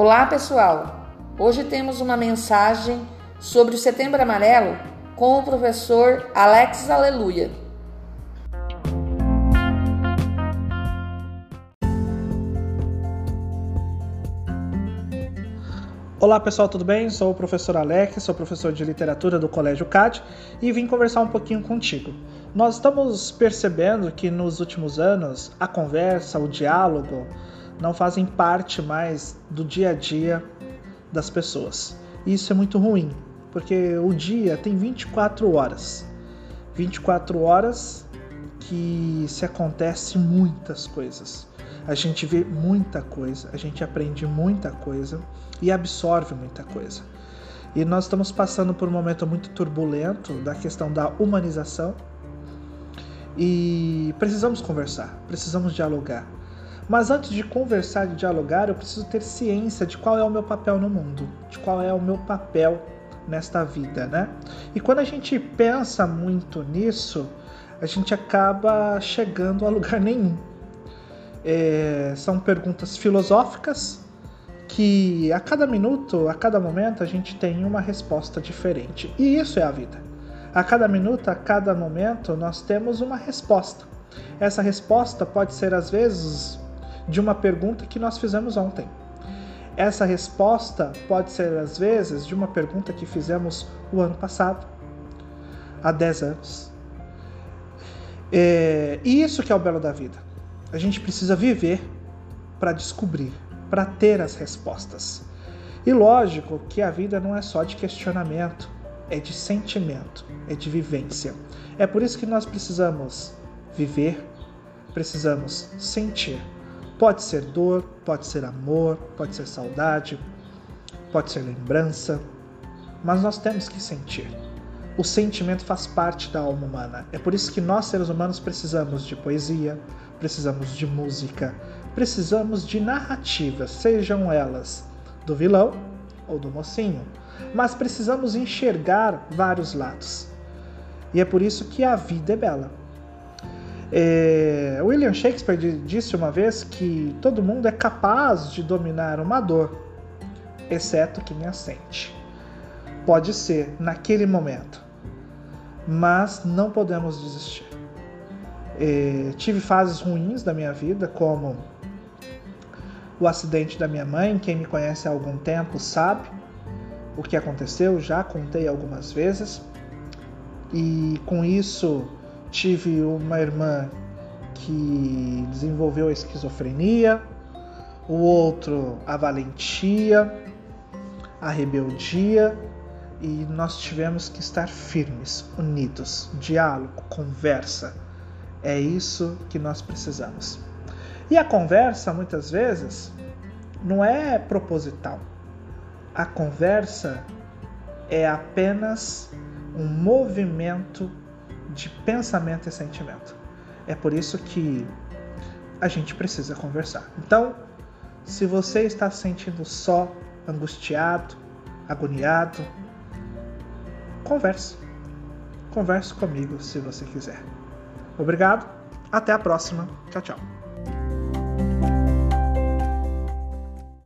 Olá, pessoal! Hoje temos uma mensagem sobre o Setembro Amarelo com o professor Alex Aleluia. Olá pessoal, tudo bem? Sou o professor Alex, sou professor de literatura do Colégio CAD e vim conversar um pouquinho contigo. Nós estamos percebendo que nos últimos anos a conversa, o diálogo não fazem parte mais do dia a dia das pessoas. Isso é muito ruim, porque o dia tem 24 horas. 24 horas que se acontece muitas coisas. A gente vê muita coisa, a gente aprende muita coisa e absorve muita coisa. E nós estamos passando por um momento muito turbulento da questão da humanização e precisamos conversar, precisamos dialogar. Mas antes de conversar, de dialogar, eu preciso ter ciência de qual é o meu papel no mundo, de qual é o meu papel nesta vida, né? E quando a gente pensa muito nisso, a gente acaba chegando a lugar nenhum. É, são perguntas filosóficas que a cada minuto, a cada momento, a gente tem uma resposta diferente. E isso é a vida. A cada minuto, a cada momento, nós temos uma resposta. Essa resposta pode ser, às vezes, de uma pergunta que nós fizemos ontem. Essa resposta pode ser, às vezes, de uma pergunta que fizemos o ano passado, há 10 anos. É, e isso que é o belo da vida. A gente precisa viver para descobrir, para ter as respostas. E lógico que a vida não é só de questionamento, é de sentimento, é de vivência. É por isso que nós precisamos viver, precisamos sentir. Pode ser dor, pode ser amor, pode ser saudade, pode ser lembrança, mas nós temos que sentir. O sentimento faz parte da alma humana. É por isso que nós, seres humanos, precisamos de poesia, precisamos de música, precisamos de narrativas, sejam elas do vilão ou do mocinho, mas precisamos enxergar vários lados. E é por isso que a vida é bela. É, William Shakespeare disse uma vez que todo mundo é capaz de dominar uma dor, exceto quem a sente. Pode ser naquele momento, mas não podemos desistir. É, tive fases ruins da minha vida, como o acidente da minha mãe. Quem me conhece há algum tempo sabe o que aconteceu, já contei algumas vezes. E com isso tive uma irmã que desenvolveu a esquizofrenia, o outro a valentia, a rebeldia, e nós tivemos que estar firmes, unidos, diálogo, conversa é isso que nós precisamos. E a conversa, muitas vezes, não é proposital. A conversa é apenas um movimento de pensamento e sentimento. É por isso que a gente precisa conversar. Então, se você está se sentindo só, angustiado, agoniado, converse. Converse comigo se você quiser. Obrigado, até a próxima. Tchau, tchau.